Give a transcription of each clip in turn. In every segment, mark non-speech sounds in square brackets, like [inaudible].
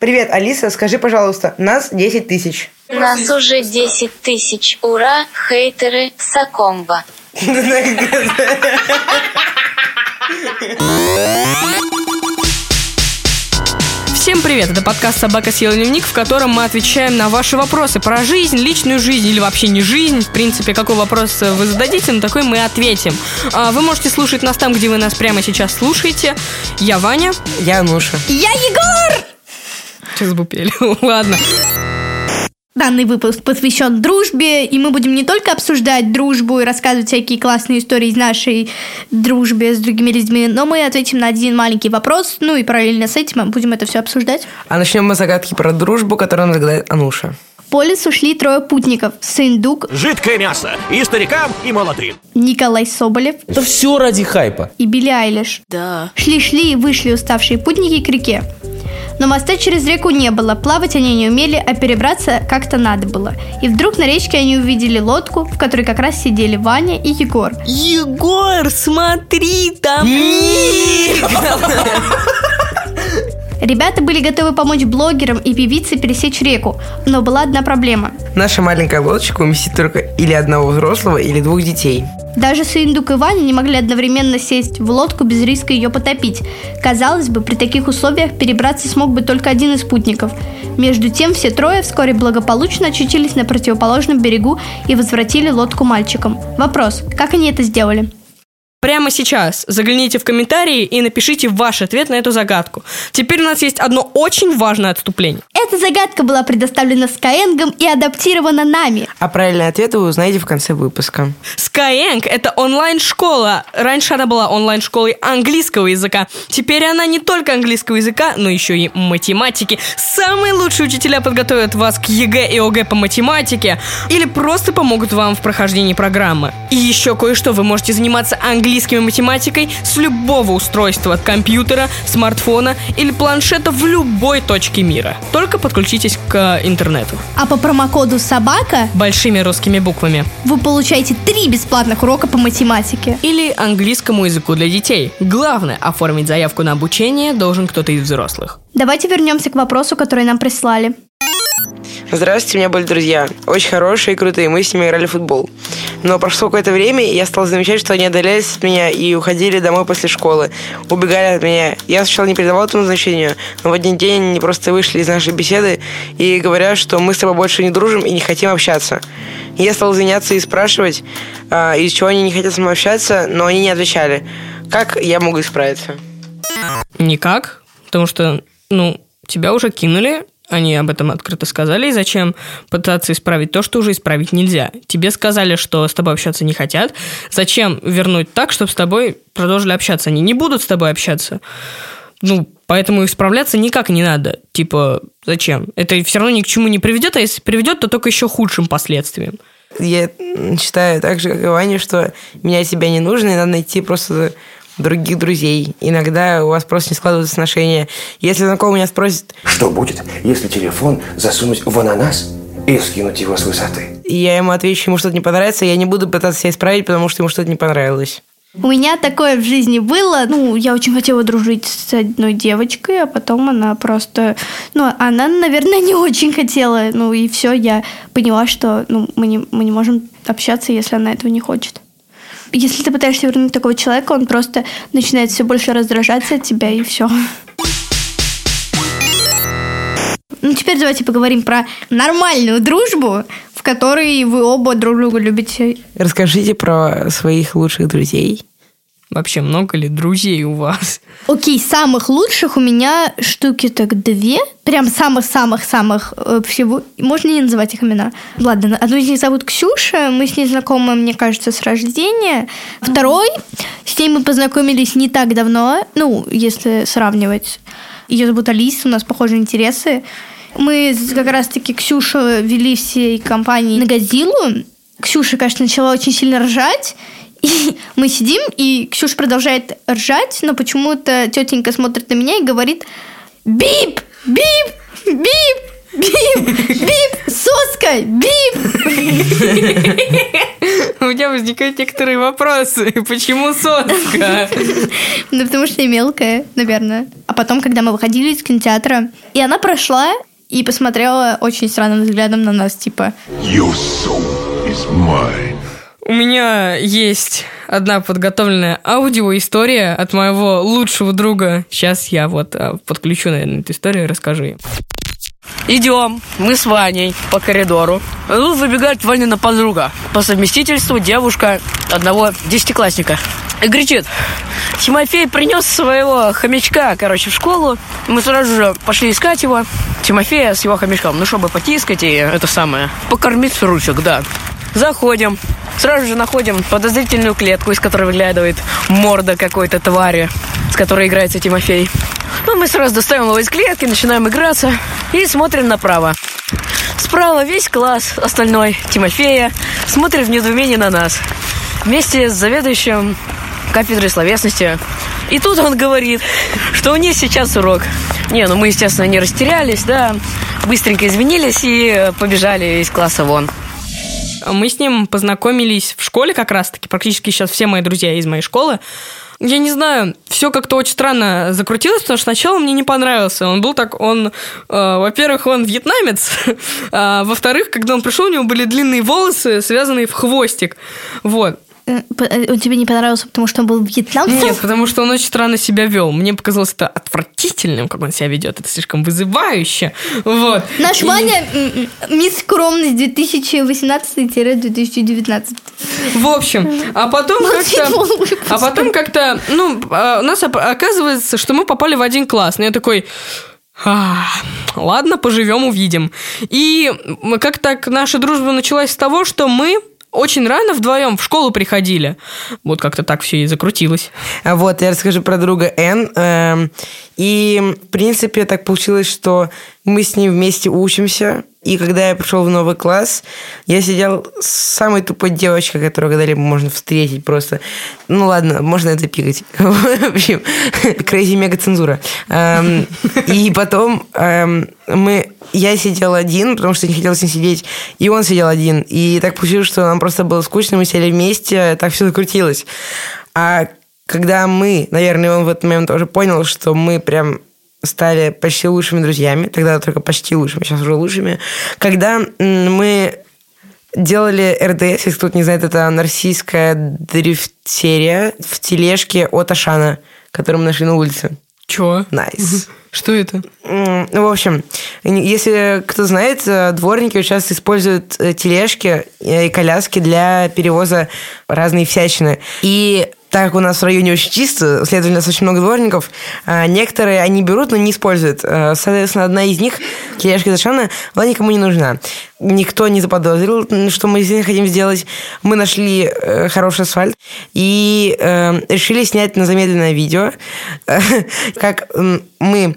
Привет, Алиса, скажи, пожалуйста, нас 10 тысяч. Нас уже 10 тысяч. Ура, хейтеры Сакомба. Всем привет! Это подкаст «Собака съела дневник», в котором мы отвечаем на ваши вопросы про жизнь, личную жизнь или вообще не жизнь. В принципе, какой вопрос вы зададите, на такой мы ответим. А, Вы можете слушать нас там, где вы нас прямо сейчас слушаете. Я Ваня. Я Нуша. Я Егор! Сейчас бупели. [laughs] Ладно. Данный выпуск посвящен дружбе, и мы будем не только обсуждать дружбу и рассказывать всякие классные истории из нашей дружбы с другими людьми, но мы ответим на один маленький вопрос, ну и параллельно с этим мы будем это все обсуждать. А начнем мы с загадки про дружбу, которую нам загадает Ануша. По лесу шли трое путников. Сындук, Жидкое мясо. И старикам, и молодым. Николай Соболев Это все ради хайпа. и Билли Айлиш. Да. Шли-шли и вышли уставшие путники к реке. Но моста через реку не было, плавать они не умели, а перебраться как-то надо было. И вдруг на речке они увидели лодку, в которой как раз сидели Ваня и Егор. Егор, смотри, там Ребята были готовы помочь блогерам и певице пересечь реку, но была одна проблема. Наша маленькая лодочка уместит только или одного взрослого, или двух детей. Даже Сындук и Ваня не могли одновременно сесть в лодку без риска ее потопить. Казалось бы, при таких условиях перебраться смог бы только один из спутников. Между тем, все трое вскоре благополучно очутились на противоположном берегу и возвратили лодку мальчикам. Вопрос, как они это сделали? Прямо сейчас загляните в комментарии и напишите ваш ответ на эту загадку. Теперь у нас есть одно очень важное отступление. Эта загадка была предоставлена Skyeng и адаптирована нами. А правильный ответ вы узнаете в конце выпуска. Skyeng – это онлайн-школа. Раньше она была онлайн-школой английского языка. Теперь она не только английского языка, но еще и математики. Самые лучшие учителя подготовят вас к ЕГЭ и ОГЭ по математике или просто помогут вам в прохождении программы. И еще кое-что, вы можете заниматься английским и математикой с любого устройства от компьютера, смартфона или планшета в любой точке мира. Только подключитесь к интернету. А по промокоду «Собака» Большими русскими буквами. вы получаете три бесплатных урока по математике. или английскому языку для детей. Главное, оформить заявку на обучение должен кто-то из взрослых. Давайте вернемся к вопросу, который нам прислали. Здравствуйте, у меня были друзья. Очень хорошие и крутые. Мы с ними играли в футбол. Но прошло какое-то время, и я стал замечать, что они отдалялись от меня и уходили домой после школы. Убегали от меня. Я сначала не придавал этому значению, но в один день они просто вышли из нашей беседы и говорят, что мы с тобой больше не дружим и не хотим общаться. Я стал извиняться и спрашивать, а, из чего они не хотят со мной общаться, но они не отвечали. Как я могу исправиться? Никак, потому что, ну, тебя уже кинули, они об этом открыто сказали, и зачем пытаться исправить то, что уже исправить нельзя? Тебе сказали, что с тобой общаться не хотят, зачем вернуть так, чтобы с тобой продолжили общаться? Они не будут с тобой общаться. Ну, поэтому исправляться никак не надо. Типа, зачем? Это все равно ни к чему не приведет, а если приведет, то только еще худшим последствиям. Я считаю так же, как и Ваня, что менять себя не нужно, и надо найти просто других друзей. Иногда у вас просто не складываются отношения. Если знакомый меня спросит, Что будет, если телефон засунуть в ананас и скинуть его с высоты? и я ему отвечу, ему что-то не понравится, я не буду пытаться себя исправить, потому что ему что-то не понравилось. У меня такое в жизни было. Ну, я очень хотела дружить с одной девочкой, а потом она просто... Ну, она, наверное, не очень хотела. Ну, и все, я поняла, что ну, мы, не, мы не можем общаться, если она этого не хочет. Если ты пытаешься вернуть такого человека, он просто начинает все больше раздражаться от тебя, и все. Ну, теперь давайте поговорим про нормальную дружбу, в которой вы оба друг друга любите. Расскажите про своих лучших друзей. Вообще, много ли друзей у вас? Окей, самых лучших у меня штуки так две. Прям самых-самых-самых э, всего. Можно не называть их имена? Ладно, одну из них зовут Ксюша. Мы с ней знакомы, мне кажется, с рождения. Второй, с ней мы познакомились не так давно. Ну, если сравнивать. Ее зовут Алиса, у нас похожие интересы. Мы как раз-таки Ксюшу вели всей компанией на Годзиллу. Ксюша, конечно, начала очень сильно ржать. И [laughs] мы сидим, и Ксюша продолжает ржать, но почему-то тетенька смотрит на меня и говорит «Бип! Бип! Бип! Бип! Бип! Соска! Бип!» [laughs] У меня возникают некоторые вопросы. Почему соска? [laughs] Ну, потому что я мелкая, наверное. А потом, когда мы выходили из кинотеатра, и она прошла и посмотрела очень странным взглядом на нас, типа, Your soul is mine. У меня есть одна подготовленная аудиоистория от моего лучшего друга. Сейчас я вот а, подключу, наверное, эту историю и расскажу ее. Идем, мы с Ваней по коридору. А Тут выбегает Ванина подруга. По совместительству девушка одного десятиклассника. И кричит, Тимофей принес своего хомячка, короче, в школу. Мы сразу же пошли искать его. Тимофея с его хомячком. Ну, чтобы потискать и это самое. Покормить ручек, да. Заходим. Сразу же находим подозрительную клетку, из которой выглядывает морда какой-то твари, с которой играется Тимофей. Ну, мы сразу достаем его из клетки, начинаем играться и смотрим направо. Справа весь класс остальной Тимофея смотрит в недоумении на нас. Вместе с заведующим кафедрой словесности. И тут он говорит, что у них сейчас урок. Не, ну мы, естественно, не растерялись, да. Быстренько извинились и побежали из класса вон. Мы с ним познакомились в школе как раз-таки. Практически сейчас все мои друзья из моей школы. Я не знаю, все как-то очень странно закрутилось, потому что сначала мне не понравился. Он был так, он, э, во-первых, он вьетнамец, [laughs] а во-вторых, когда он пришел, у него были длинные волосы, связанные в хвостик. Вот. «Э, э, он тебе не понравился, потому что он был вьетнамцем? Нет, потому что он очень странно себя вел. Мне показалось это отвратительным, как он себя ведет. Это слишком вызывающе. Вот. Наш И- Ваня мисс скромность 2018-2019. В общем, а потом как-то... А потом как-то, ну, а, у нас оказывается, что мы попали в один класс. Ну, я такой... «А, ладно, поживем, увидим. И как так наша дружба началась с того, что мы очень рано вдвоем в школу приходили. Вот как-то так все и закрутилось. Вот, я расскажу про друга Н. Эм, И, в принципе, так получилось, что мы с ним вместе учимся. И когда я пришел в новый класс, я сидел с самой тупой девочкой, которую когда-либо можно встретить просто. Ну ладно, можно это пикать. [laughs] В общем, крейзи мега цензура. Эм, И потом эм, мы... Я сидел один, потому что не хотел с ним сидеть, и он сидел один. И так получилось, что нам просто было скучно, мы сели вместе, так все закрутилось. А когда мы, наверное, он в этот момент тоже понял, что мы прям стали почти лучшими друзьями, тогда только почти лучшими, сейчас уже лучшими, когда мы делали РДС, если кто-то не знает, это российская дрифт-серия в тележке от Ашана, которую мы нашли на улице. Чё? Nice. Что это? Ну, в общем, если кто знает, э, дворники часто используют э, тележки э, и коляски для перевоза разной всячины. И так как у нас в районе очень чисто, следовательно, у нас очень много дворников, а, некоторые они берут, но не используют. Э, Соответственно, одна из них, тележка из Ашана, была никому не нужна. Никто не заподозрил, что мы здесь хотим сделать. Мы нашли э, хороший асфальт и э, решили снять на замедленное видео, [laughs] как мы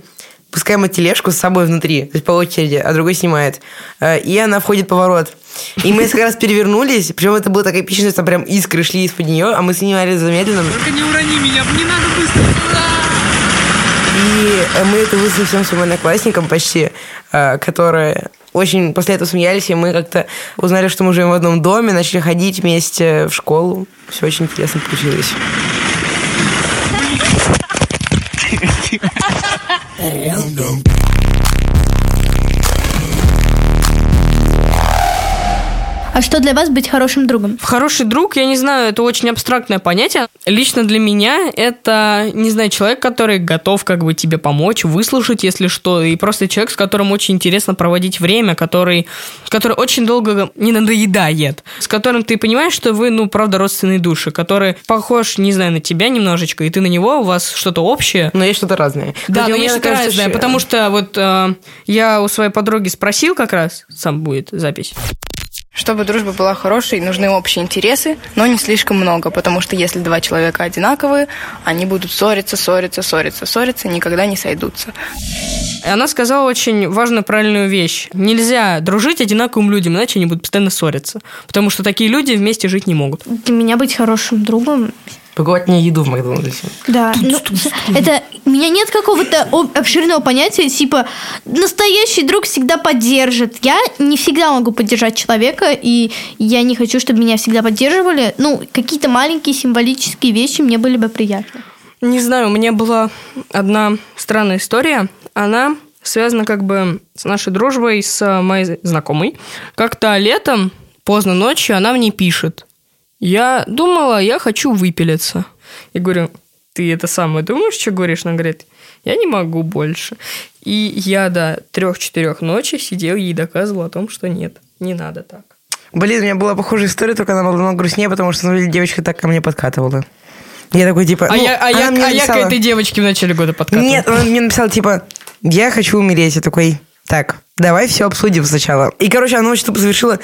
пускаем тележку с собой внутри, то есть по очереди, а другой снимает. Э, И она входит в поворот. И мы несколько раз перевернулись, причем это было так эпично, что там прям искры шли из-под нее, а мы снимали замедленно. Только не урони меня, не надо быстро. И э, мы это выслали всем своим одноклассникам почти, э, которые очень после этого смеялись, и мы как-то узнали, что мы живем в одном доме, начали ходить вместе в школу. Все очень интересно получилось. А что для вас быть хорошим другом? Хороший друг, я не знаю, это очень абстрактное понятие. Лично для меня это, не знаю, человек, который готов как бы тебе помочь, выслушать, если что, и просто человек, с которым очень интересно проводить время, который, который очень долго не надоедает, с которым ты понимаешь, что вы, ну, правда, родственные души, который похож, не знаю, на тебя немножечко, и ты на него, у вас что-то общее. Но есть что-то разное. Да, Хотя но мне есть что-то кажется, разное, что- потому что вот э, я у своей подруги спросил как раз, сам будет запись, Чтобы дружба была хорошей, нужны общие интересы, но не слишком много, потому что если два человека одинаковые, они будут ссориться, ссориться, ссориться, ссориться, никогда не сойдутся. И она сказала очень важную правильную вещь. Нельзя дружить одинаковым людям, иначе они будут постоянно ссориться. Потому что такие люди вместе жить не могут. Для меня быть хорошим другом Покупать мне еду в Макдональдсе. Да, ну, это у меня нет какого-то об- обширного понятия, типа настоящий друг всегда поддержит. Я не всегда могу поддержать человека, и я не хочу, чтобы меня всегда поддерживали. Ну, какие-то маленькие символические вещи мне были бы приятны. Не знаю, у меня была одна странная история. Она связана как бы с нашей дружбой с моей знакомой. Как-то летом, поздно ночью, она мне пишет. Я думала, я хочу выпилиться. Я говорю, ты это самое думаешь, что говоришь? Она говорит, я не могу больше. И я до трех-четырех ночи сидел ей доказывал о том, что нет, не надо так. Блин, у меня была похожая история, только она была намного грустнее, потому что, деле, девочка так ко мне подкатывала. Я такой, типа... А, ну, я, а, она я, мне а я к написала- этой девочке в начале года подкатывал. Нет, он мне написал, типа, я хочу умереть. Я такой, так, давай все обсудим сначала. И, короче, она тупо завершила,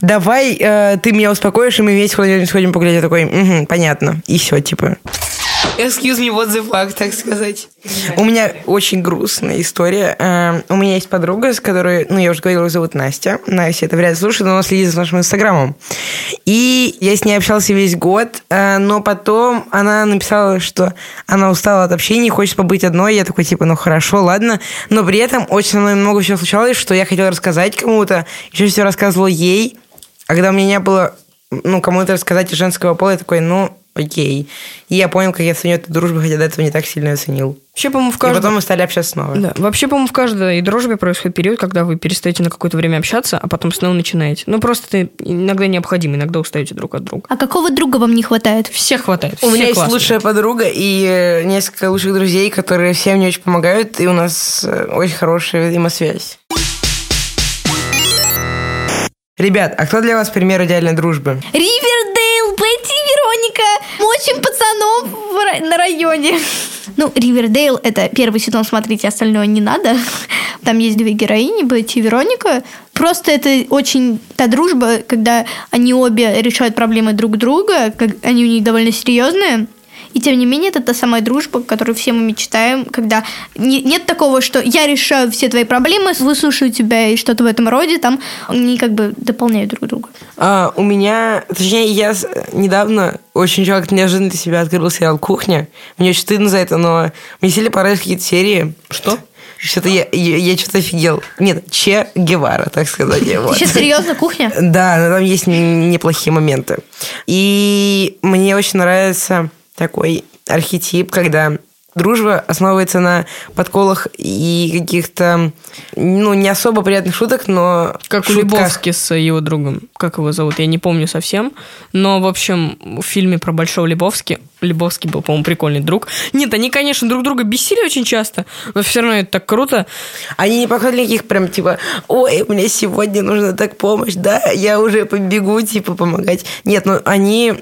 давай э, ты меня успокоишь, и мы вместе куда-нибудь сходим погулять. Я такой, «Мгм, понятно. И все, типа. Excuse me, what the fuck, так сказать. У меня очень грустная история. Э, У меня есть подруга, с которой, ну, я уже говорила, ее зовут Настя. Настя это вряд ли слушает, но она следит за нашим инстаграмом. И я с ней общался весь год, э, но потом она написала, что она устала от общения, хочет побыть одной. Я такой, типа, ну, хорошо, ладно. Но при этом очень со мной много всего случалось, что я хотела рассказать кому-то, еще все рассказывала ей. А когда у меня не было, ну, кому-то рассказать из женского пола, я такой, ну, окей. И я понял, как я ценю эту дружбу, хотя до этого не так сильно оценил. Вообще, по-моему, в И каждом... потом мы стали общаться снова. Да. Вообще, по-моему, в каждой дружбе происходит период, когда вы перестаете на какое-то время общаться, а потом снова начинаете. Ну, просто это иногда необходимо, иногда устаете друг от друга. А какого друга вам не хватает? Всех хватает. У все меня есть классные. лучшая подруга и э, несколько лучших друзей, которые всем мне очень помогают, и у нас э, очень хорошая взаимосвязь. Ребят, а кто для вас пример идеальной дружбы? Ривердейл, Бетти и Вероника. В ра- на районе. Ну, Ривердейл – это первый сезон, смотрите, остальное не надо. Там есть две героини, Бетти и Вероника. Просто это очень та дружба, когда они обе решают проблемы друг друга, как они у них довольно серьезные. И тем не менее, это та самая дружба, которую все мы мечтаем, когда не- нет такого, что я решаю все твои проблемы, выслушаю тебя и что-то в этом роде, там они как бы дополняют друг друга. А, у меня, точнее, я недавно очень человек неожиданно для себя открыл сериал «Кухня». Мне очень стыдно за это, но мне сильно понравились какие-то серии. Что? Что-то я, я, я что-то офигел. Нет, Че Гевара, так сказать. Вот. Сейчас серьезно, кухня? Да, но там есть неплохие моменты. И мне очень нравится такой архетип, когда дружба основывается на подколах и каких-то, ну, не особо приятных шуток, но Как у шутках. Лебовски с его другом. Как его зовут, я не помню совсем. Но, в общем, в фильме про Большого Лебовски Лебовский был, по-моему, прикольный друг. Нет, они, конечно, друг друга бесили очень часто, но все равно это так круто. Они не показывали никаких прям типа, ой, мне сегодня нужна так помощь, да, я уже побегу, типа, помогать. Нет, ну они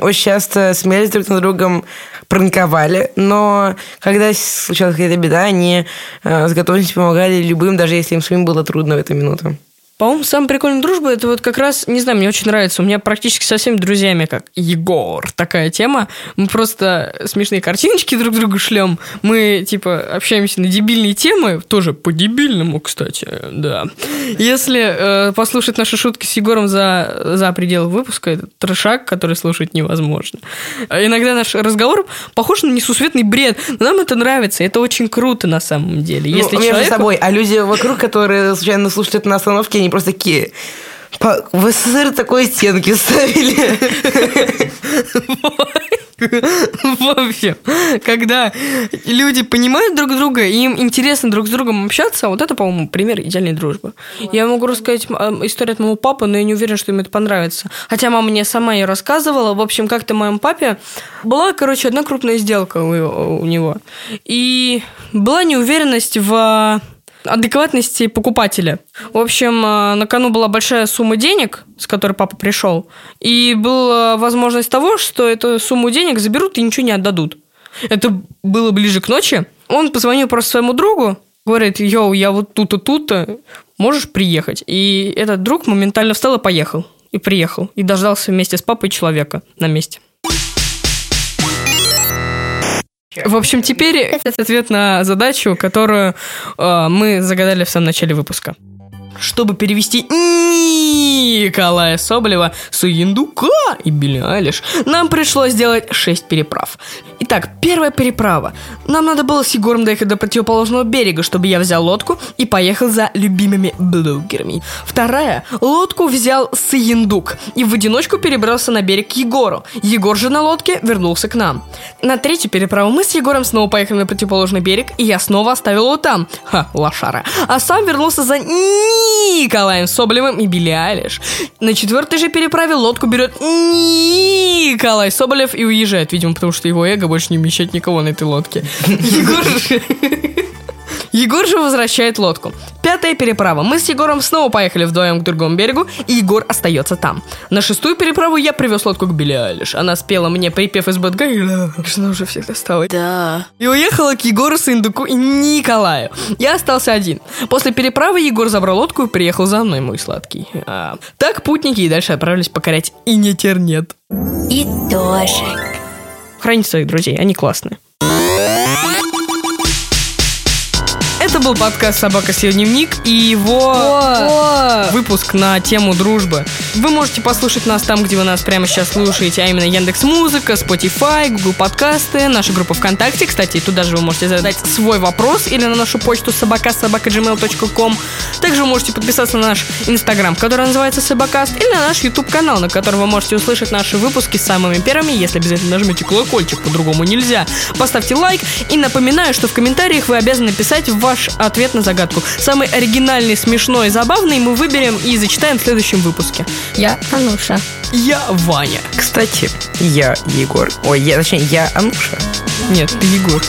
очень часто смеялись друг над другом, пранковали, но когда случалась какая-то беда, они э, с готовностью помогали любым, даже если им самим было трудно в эту минуту. По-моему, самая прикольная дружба это вот как раз, не знаю, мне очень нравится. У меня практически со всеми друзьями, как Егор, такая тема. Мы просто смешные картиночки друг другу шлем. Мы, типа, общаемся на дебильные темы, тоже по-дебильному, кстати, да. Если э, послушать наши шутки с Егором за, за пределы выпуска, это трешак, который слушать невозможно. Иногда наш разговор похож на несусветный бред, но нам это нравится, это очень круто на самом деле. Если ну, между человеку- собой, а люди вокруг, которые случайно слушают это на остановке, они просто такие... «По- В СССР такой стенки ставили. [laughs] В общем, когда люди понимают друг друга, и им интересно друг с другом общаться, вот это, по-моему, пример идеальной дружбы. Я могу рассказать историю от моего папы, но я не уверена, что им это понравится. Хотя мама мне сама ее рассказывала. В общем, как-то моем папе была, короче, одна крупная сделка у него. И была неуверенность в адекватности покупателя. В общем, э, на кону была большая сумма денег, с которой папа пришел, и была возможность того, что эту сумму денег заберут и ничего не отдадут. Это было ближе к ночи. Он позвонил просто своему другу, говорит, йоу, я вот тут-то, тут-то, можешь приехать? И этот друг моментально встал и поехал. И приехал. И дождался вместе с папой человека на месте. В общем, теперь ответ на задачу, которую э, мы загадали в самом начале выпуска. Чтобы перевести Николая Соболева, Суиндука и Билли Айлиш, нам пришлось сделать 6 переправ. Итак, первая переправа. Нам надо было с Егором доехать до противоположного берега, чтобы я взял лодку и поехал за любимыми блогерами. Вторая. Лодку взял Сыендук и в одиночку перебрался на берег к Егору. Егор же на лодке вернулся к нам. На третью переправу мы с Егором снова поехали на противоположный берег, и я снова оставил его там. Ха, лошара. А сам вернулся за Николаем Соболевым и Билли Айлиш. На четвертой же переправе лодку берет Николай Соболев и уезжает, видимо, потому что его эго больше не вмещает никого на этой лодке. [laughs] Егор. [laughs] Егор же возвращает лодку. Пятая переправа. Мы с Егором снова поехали вдвоем к другому берегу, и Егор остается там. На шестую переправу я привез лодку к Билли Айлиш. Она спела мне припев из Бэтга, и она уже всех достала. Да. И уехала к Егору, Сындуку и Николаю. Я остался один. После переправы Егор забрал лодку и приехал за мной, мой сладкий. А, так путники и дальше отправились покорять и не тернет. И тоже. Храните своих друзей, они классные. Был подкаст «Собака съел дневник» и его выпуск на тему дружбы. Вы можете послушать нас там, где вы нас прямо сейчас слушаете, а именно Яндекс Музыка, Spotify, Google Подкасты, наша группа ВКонтакте. Кстати, туда же вы можете задать свой вопрос или на нашу почту собака собака.gmail.com. Также вы можете подписаться на наш Инстаграм, который называется Собакаст, или на наш YouTube канал, на котором вы можете услышать наши выпуски самыми первыми, если обязательно нажмете колокольчик, по-другому нельзя. Поставьте лайк и напоминаю, что в комментариях вы обязаны писать ваш ответ на загадку. Самый оригинальный, смешной забавный мы выберем и зачитаем в следующем выпуске. Я Ануша. Я Ваня. Кстати, я Егор. Ой, я, точнее, я Ануша. Нет, ты Егор.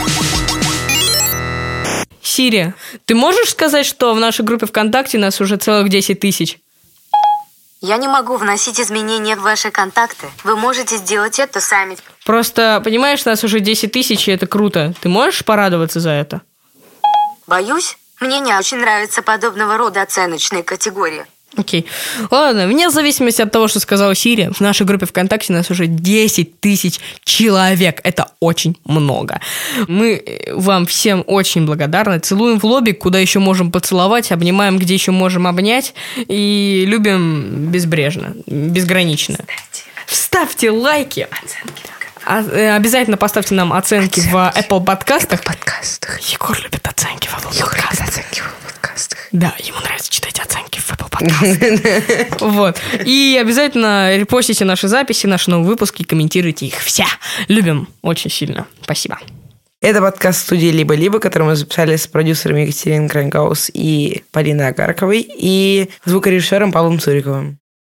Сири, ты можешь сказать, что в нашей группе ВКонтакте нас уже целых 10 тысяч? Я не могу вносить изменения в ваши контакты. Вы можете сделать это сами. Просто, понимаешь, нас уже 10 тысяч, и это круто. Ты можешь порадоваться за это? Боюсь, мне не очень нравятся подобного рода оценочные категории. Окей. Ладно, вне зависимости от того, что сказала Сири, в нашей группе ВКонтакте нас уже 10 тысяч человек. Это очень много. Мы э, вам всем очень благодарны. Целуем в лобик, куда еще можем поцеловать, обнимаем, где еще можем обнять. И любим безбрежно, безгранично. Вставьте лайки. А, э, обязательно поставьте нам оценки в Apple подкастах. подкастах. Егор любит оценки в Apple Егор подкастах. любит оценки в подкастах. Да, ему нравится читать оценки в Apple подкастах. [laughs] Вот. И обязательно репостите наши записи, наши новые выпуски, комментируйте их все. Любим очень сильно. Спасибо. Это подкаст студии «Либо-либо», который мы записали с продюсерами Екатериной Крангаус и Полиной Агарковой и звукорежиссером Павлом Цуриковым.